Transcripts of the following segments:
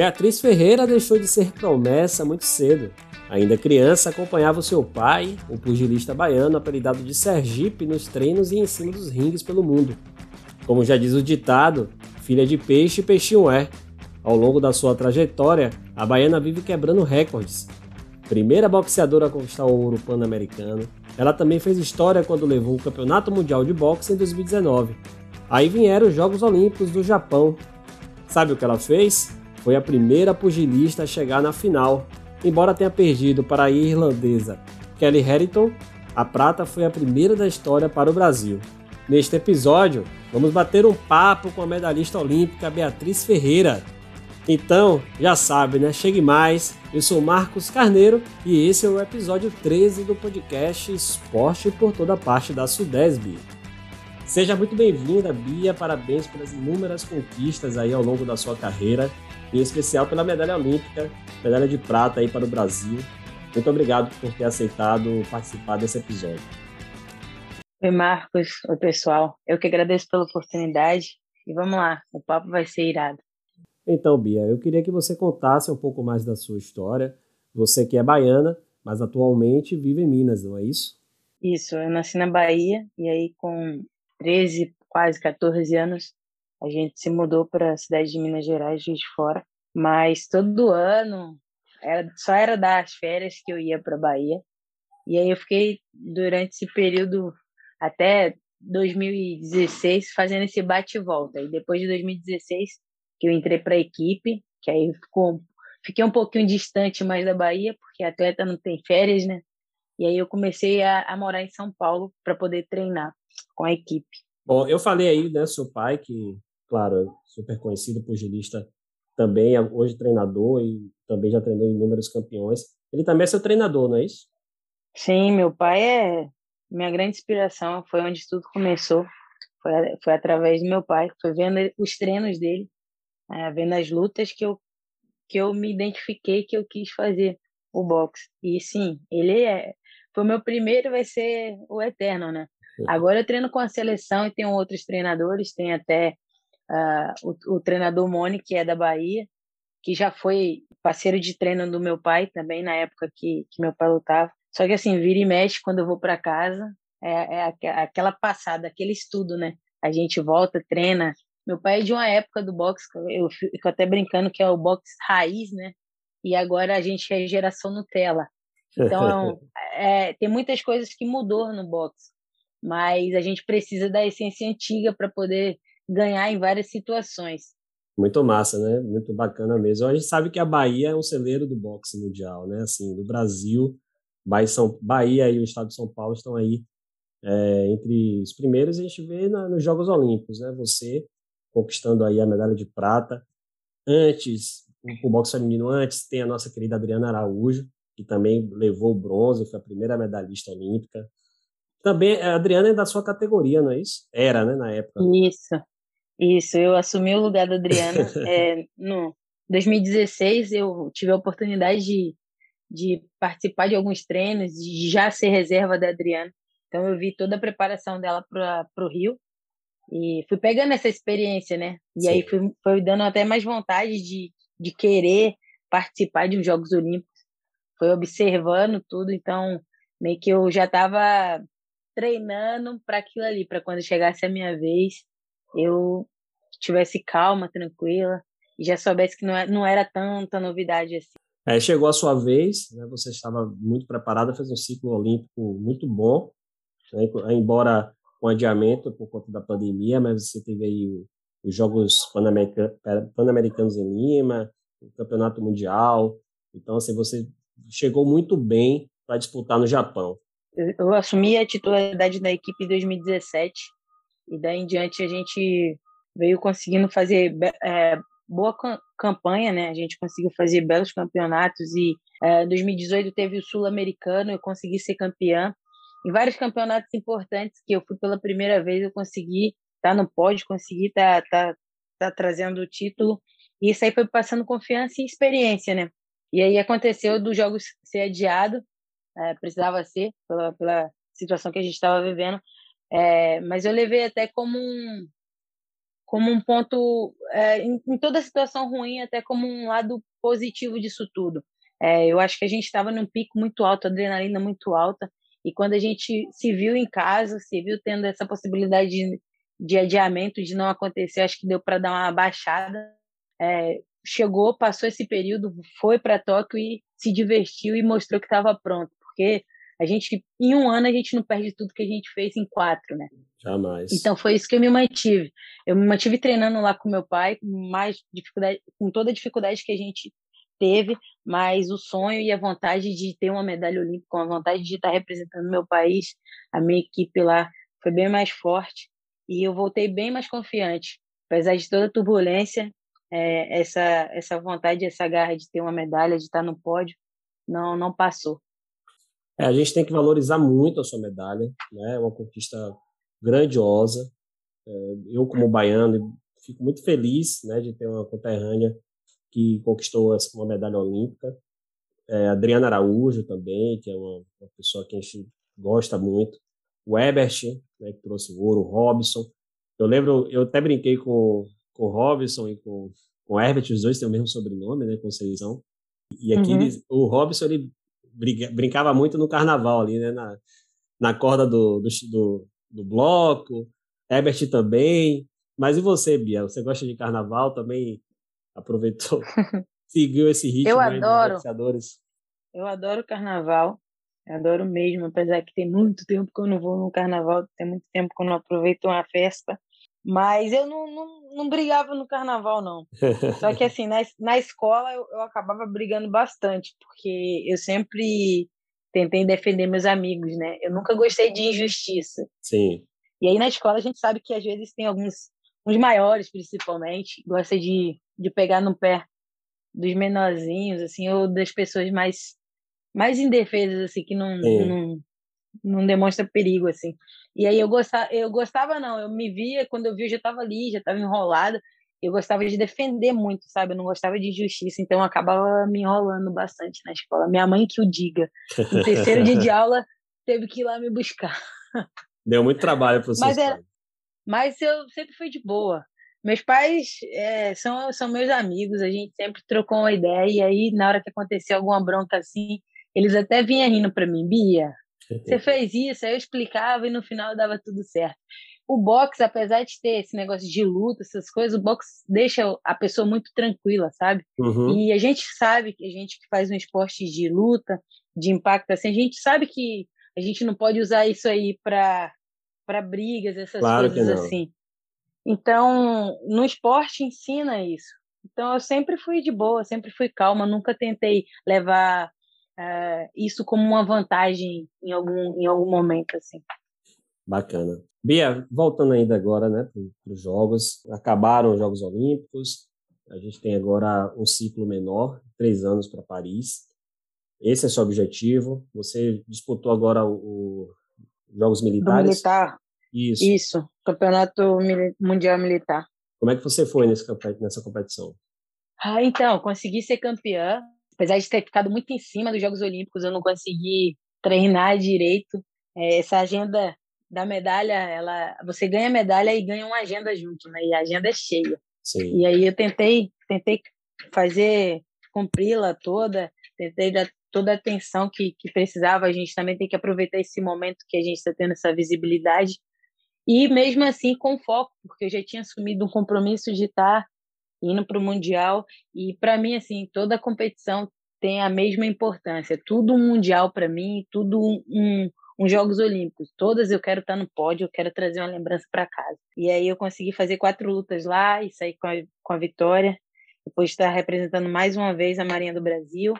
Beatriz Ferreira deixou de ser promessa muito cedo. Ainda criança, acompanhava seu pai, o pugilista baiano apelidado de Sergipe, nos treinos e em cima dos ringues pelo mundo. Como já diz o ditado, filha de peixe, peixinho é. Ao longo da sua trajetória, a baiana vive quebrando recordes. Primeira boxeadora a conquistar o ouro pan-americano, ela também fez história quando levou o Campeonato Mundial de Boxe em 2019. Aí vieram os Jogos Olímpicos do Japão. Sabe o que ela fez? Foi a primeira pugilista a chegar na final. Embora tenha perdido para a irlandesa Kelly Harrington, a prata foi a primeira da história para o Brasil. Neste episódio, vamos bater um papo com a medalhista olímpica Beatriz Ferreira. Então, já sabe, né? Chegue mais. Eu sou Marcos Carneiro e esse é o episódio 13 do podcast Esporte por toda parte da Sudesb. Seja muito bem-vinda, Bia. Parabéns pelas inúmeras conquistas aí ao longo da sua carreira em especial pela medalha olímpica, medalha de prata aí para o Brasil. Muito obrigado por ter aceitado participar desse episódio. Oi, Marcos. Oi, pessoal. Eu que agradeço pela oportunidade e vamos lá, o papo vai ser irado. Então, Bia, eu queria que você contasse um pouco mais da sua história. Você que é baiana, mas atualmente vive em Minas, não é isso? Isso, eu nasci na Bahia e aí com 13, quase 14 anos, a gente se mudou para a cidade de Minas Gerais, de Fora, mas todo ano era, só era das férias que eu ia para Bahia. E aí eu fiquei durante esse período até 2016 fazendo esse bate volta. E depois de 2016 que eu entrei para a equipe, que aí ficou, fiquei um pouquinho distante mais da Bahia, porque atleta não tem férias, né? E aí eu comecei a, a morar em São Paulo para poder treinar com a equipe. Bom, eu falei aí, né, seu pai, que claro, super conhecido pugilista, também é hoje treinador e também já treinou inúmeros campeões. Ele também é seu treinador, não é isso? Sim, meu pai é minha grande inspiração, foi onde tudo começou. Foi, foi através do meu pai, foi vendo os treinos dele, é, vendo as lutas que eu, que eu me identifiquei, que eu quis fazer o boxe. E sim, ele é, foi o meu primeiro, vai ser o eterno, né? Agora eu treino com a seleção e tenho outros treinadores, tem até uh, o, o, treinador Mone, que é da Bahia, que já foi parceiro de treino do meu pai também, na época que, que meu pai lutava. Só que assim, vira e mexe quando eu vou para casa, é, é aquela passada, aquele estudo, né? A gente volta, treina. Meu pai é de uma época do boxe, eu fico até brincando que é o boxe raiz, né? E agora a gente é geração Nutella. Então, é, tem muitas coisas que mudou no boxe, mas a gente precisa da essência antiga para poder ganhar em várias situações. Muito massa, né? Muito bacana mesmo. A gente sabe que a Bahia é um celeiro do boxe mundial, né? Assim, do Brasil, Bahia, São, Bahia e o estado de São Paulo estão aí é, entre os primeiros. A gente vê na, nos Jogos Olímpicos, né? Você conquistando aí a medalha de prata. Antes, o, o boxe feminino antes, tem a nossa querida Adriana Araújo, que também levou o bronze, foi a primeira medalhista olímpica. Também, a Adriana é da sua categoria, não é isso? Era, né, na época. Isso. Isso, eu assumi o lugar da Adriana. é, no 2016, eu tive a oportunidade de, de participar de alguns treinos, de já ser reserva da Adriana. Então, eu vi toda a preparação dela para o Rio e fui pegando essa experiência, né? E Sim. aí fui, foi dando até mais vontade de, de querer participar de uns Jogos Olímpicos. Foi observando tudo, então meio que eu já estava treinando para aquilo ali, para quando chegasse a minha vez, eu tivesse calma, tranquila, e já soubesse que não, é, não era tanta novidade assim. É, chegou a sua vez, né, você estava muito preparada, fez um ciclo olímpico muito bom, né, embora com adiamento por conta da pandemia, mas você teve aí os Jogos Pan-Americanos em Lima, o Campeonato Mundial, então assim, você chegou muito bem para disputar no Japão. Eu assumi a titularidade da equipe em 2017 e daí em diante a gente veio conseguindo fazer é, boa campanha, né? A gente conseguiu fazer belos campeonatos e é, 2018 teve o Sul-Americano, eu consegui ser campeã. Em vários campeonatos importantes que eu fui pela primeira vez, eu consegui estar tá no pódio, consegui estar tá, tá, tá trazendo o título. E isso aí foi passando confiança e experiência, né? E aí aconteceu dos jogos ser adiado, é, precisava ser pela, pela situação que a gente estava vivendo, é, mas eu levei até como um como um ponto, é, em, em, toda situação ruim, até como um lado positivo disso tudo. É, eu acho que a gente estava num pico muito alto, adrenalina muito alta, e quando a gente se viu em casa, se viu tendo essa possibilidade de, de adiamento, de não acontecer, acho que deu para dar uma baixada. É, chegou, passou esse período, foi para Tóquio e se divertiu e mostrou que estava pronto, porque a gente, em um ano, a gente não perde tudo que a gente fez em quatro, né? Jamais. Então foi isso que eu me mantive. Eu me mantive treinando lá com meu pai, com mais dificuldade, com toda a dificuldade que a gente teve, mas o sonho e a vontade de ter uma medalha olímpica, a vontade de estar representando meu país, a minha equipe lá foi bem mais forte e eu voltei bem mais confiante, apesar de toda a turbulência, é, essa essa vontade, essa garra de ter uma medalha, de estar no pódio, não não passou. É, a gente tem que valorizar muito a sua medalha, né? É uma conquista grandiosa. É, eu como baiano fico muito feliz, né, de ter uma conterrânea que conquistou uma medalha olímpica. É, Adriana Araújo também, que é uma, uma, pessoa que a gente gosta muito. O Ebert, né, que trouxe o ouro, o Robson. Eu lembro, eu até brinquei com, com o Robson e com, com o Herbert, os dois têm o mesmo sobrenome, né, Conceição. E aqui uhum. eles, o Robson, ele brincava muito no carnaval ali, né, na, na corda do, do, do, do bloco. Herbert também. Mas e você, Bia? Você gosta de carnaval também? aproveitou, seguiu esse ritmo eu adoro, Eu adoro carnaval, adoro mesmo, apesar que tem muito tempo que eu não vou no carnaval, tem muito tempo que eu não aproveito uma festa, mas eu não, não, não brigava no carnaval, não. Só que assim, na, na escola eu, eu acabava brigando bastante, porque eu sempre tentei defender meus amigos, né? Eu nunca gostei de injustiça. Sim. E aí na escola a gente sabe que às vezes tem alguns, uns maiores principalmente, gosta de de pegar no pé dos menorzinhos, assim, ou das pessoas mais mais indefesas, assim, que não, não, não demonstra perigo, assim. E aí eu gostava, eu gostava não, eu me via, quando eu vi, eu já estava ali, já estava enrolada, eu gostava de defender muito, sabe? Eu não gostava de justiça, então eu acabava me enrolando bastante na escola. Minha mãe que o diga. No terceiro dia de aula, teve que ir lá me buscar. Deu muito trabalho para você. Mas, era, mas eu sempre fui de boa. Meus pais é, são, são meus amigos, a gente sempre trocou uma ideia, e aí, na hora que acontecia alguma bronca assim, eles até vinham rindo para mim, Bia, você fez isso, aí eu explicava e no final dava tudo certo. O boxe, apesar de ter esse negócio de luta, essas coisas, o boxe deixa a pessoa muito tranquila, sabe? Uhum. E a gente sabe, que a gente que faz um esporte de luta, de impacto, assim, a gente sabe que a gente não pode usar isso aí para brigas, essas claro coisas assim. Então, no esporte ensina isso. Então, eu sempre fui de boa, sempre fui calma, nunca tentei levar uh, isso como uma vantagem em algum, em algum momento, assim. Bacana. Bia, voltando ainda agora né, para os Jogos, acabaram os Jogos Olímpicos, a gente tem agora um ciclo menor, três anos para Paris. Esse é seu objetivo. Você disputou agora os Jogos Militares. Do militar. Isso. Isso, Campeonato Mundial Militar. Como é que você foi nesse, nessa competição? Ah, então, consegui ser campeã. Apesar de ter ficado muito em cima dos Jogos Olímpicos, eu não consegui treinar direito. É, essa agenda da medalha, ela, você ganha medalha e ganha uma agenda junto, né? E a agenda é cheia. Sim. E aí eu tentei, tentei fazer, cumpri-la toda, tentei dar toda a atenção que, que precisava. A gente também tem que aproveitar esse momento que a gente está tendo essa visibilidade e mesmo assim com foco, porque eu já tinha assumido um compromisso de estar indo para o Mundial. E para mim, assim, toda competição tem a mesma importância. Tudo um Mundial para mim, tudo um, um, um, Jogos Olímpicos. Todas eu quero estar no pódio, eu quero trazer uma lembrança para casa. E aí eu consegui fazer quatro lutas lá e sair com a, com a vitória. Depois de estar representando mais uma vez a Marinha do Brasil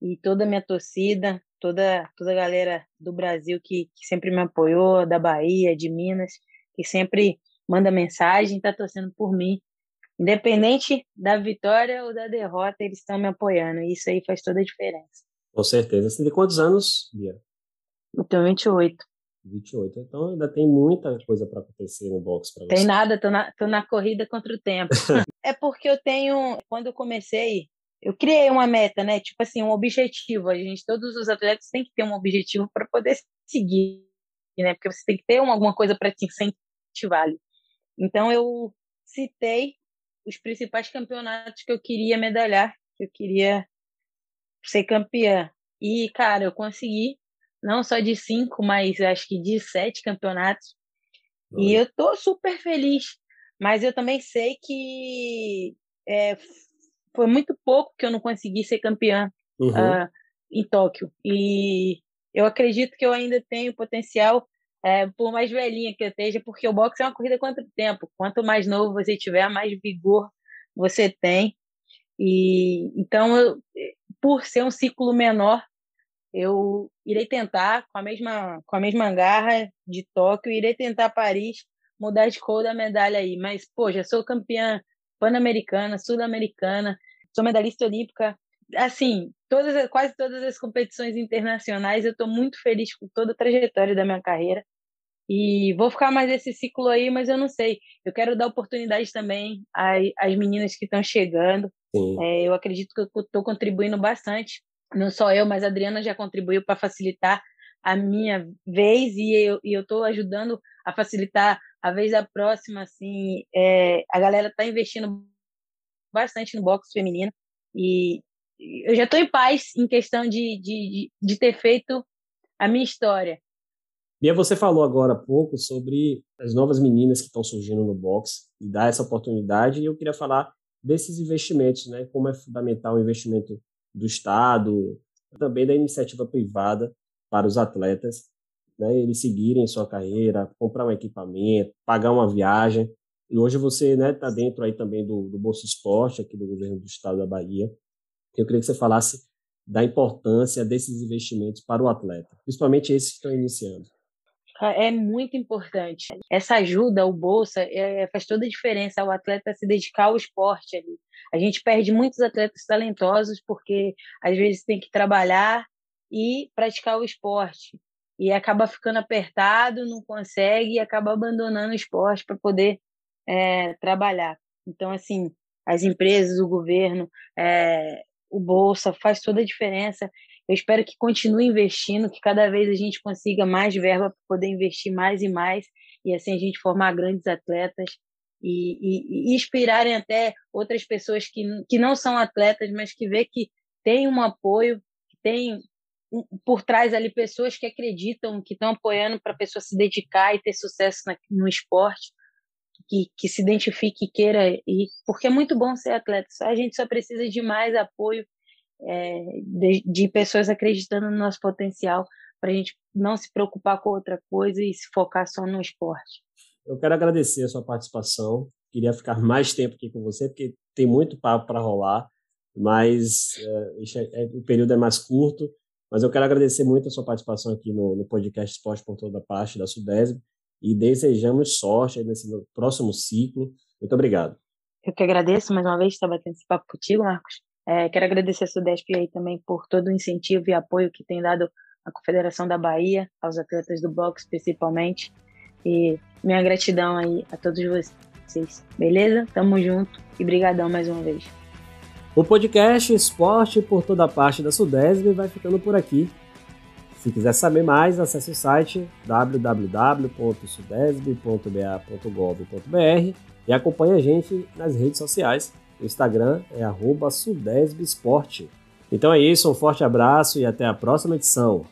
e toda a minha torcida, toda, toda a galera do Brasil que, que sempre me apoiou, da Bahia, de Minas, que sempre manda mensagem, está torcendo por mim. Independente da vitória ou da derrota, eles estão me apoiando. E isso aí faz toda a diferença. Com certeza. Você tem quantos anos, Bia? Eu tenho 28. 28. Então ainda tem muita coisa para acontecer no boxe para você. Tem nada, tô na, tô na corrida contra o tempo. é porque eu tenho, quando eu comecei, eu criei uma meta, né? Tipo assim, um objetivo. A gente, todos os atletas têm que ter um objetivo para poder seguir, né? Porque você tem que ter uma, alguma coisa para te incentivar. Então eu citei os principais campeonatos que eu queria medalhar, que eu queria ser campeã. E, cara, eu consegui, não só de cinco, mas acho que de sete campeonatos. Oi. E eu tô super feliz. Mas eu também sei que é, foi muito pouco que eu não consegui ser campeã uhum. uh, em Tóquio. E eu acredito que eu ainda tenho potencial, é, por mais velhinha que eu esteja, porque o boxe é uma corrida contra o tempo. Quanto mais novo você tiver, mais vigor você tem. E então, eu, por ser um ciclo menor, eu irei tentar com a mesma com a mesma garra de Tóquio, irei tentar Paris mudar de cor da medalha aí, mas pô, já sou campeã pan-americana, sul-americana, sou medalhista olímpica, assim, todas quase todas as competições internacionais, eu estou muito feliz com toda a trajetória da minha carreira. E vou ficar mais esse ciclo aí, mas eu não sei. Eu quero dar oportunidade também às, meninas que estão chegando. É, eu acredito que eu estou contribuindo bastante. Não só eu, mas a Adriana já contribuiu para facilitar a minha vez e eu estou ajudando a facilitar a vez da próxima. Assim, é, a galera está investindo bastante no boxe feminino e eu já estou em paz em questão de, de, de ter feito a minha história. Bia, você falou agora há pouco sobre as novas meninas que estão surgindo no boxe e dar essa oportunidade, e eu queria falar desses investimentos, né? Como é fundamental o investimento do Estado, também da iniciativa privada para os atletas, né? Eles seguirem sua carreira, comprar um equipamento, pagar uma viagem. E hoje você né, tá dentro aí também do, do Bolsa Esporte, aqui do governo do Estado da Bahia. Eu queria que você falasse da importância desses investimentos para o atleta, principalmente esses que estão iniciando é muito importante. Essa ajuda, o bolsa, é, faz toda a diferença ao atleta se dedicar ao esporte ali. A gente perde muitos atletas talentosos porque às vezes tem que trabalhar e praticar o esporte e acaba ficando apertado, não consegue e acaba abandonando o esporte para poder é, trabalhar. Então, assim, as empresas, o governo, é, o bolsa faz toda a diferença. Eu espero que continue investindo, que cada vez a gente consiga mais verba para poder investir mais e mais, e assim a gente formar grandes atletas e, e, e inspirarem até outras pessoas que, que não são atletas, mas que vê que tem um apoio, que tem por trás ali pessoas que acreditam, que estão apoiando para a pessoa se dedicar e ter sucesso na, no esporte, que, que se identifique e queira, e, porque é muito bom ser atleta, a gente só precisa de mais apoio é, de, de, pessoas acreditando no nosso potencial para a gente não se preocupar com outra coisa e se focar só no esporte. Eu quero agradecer a sua participação. Queria ficar mais tempo aqui com você, porque tem muito papo para rolar, mas é, é, o período é mais curto. Mas eu quero agradecer muito a sua participação aqui no, no podcast Esporte por Toda Parte da Sudesb e desejamos sorte nesse próximo ciclo. Muito obrigado. Eu que agradeço mais uma vez estar batendo esse papo contigo, Marcos. É, quero agradecer a Sudesp aí também por todo o incentivo e apoio que tem dado a Confederação da Bahia, aos atletas do boxe principalmente. E minha gratidão aí a todos vocês. Beleza? Tamo junto e brigadão mais uma vez. O podcast Esporte por toda a parte da Sudesp vai ficando por aqui. Se quiser saber mais, acesse o site www.sudesb.ba.gov.br e acompanhe a gente nas redes sociais o Instagram é @sudesbesporte. Então é isso, um forte abraço e até a próxima edição.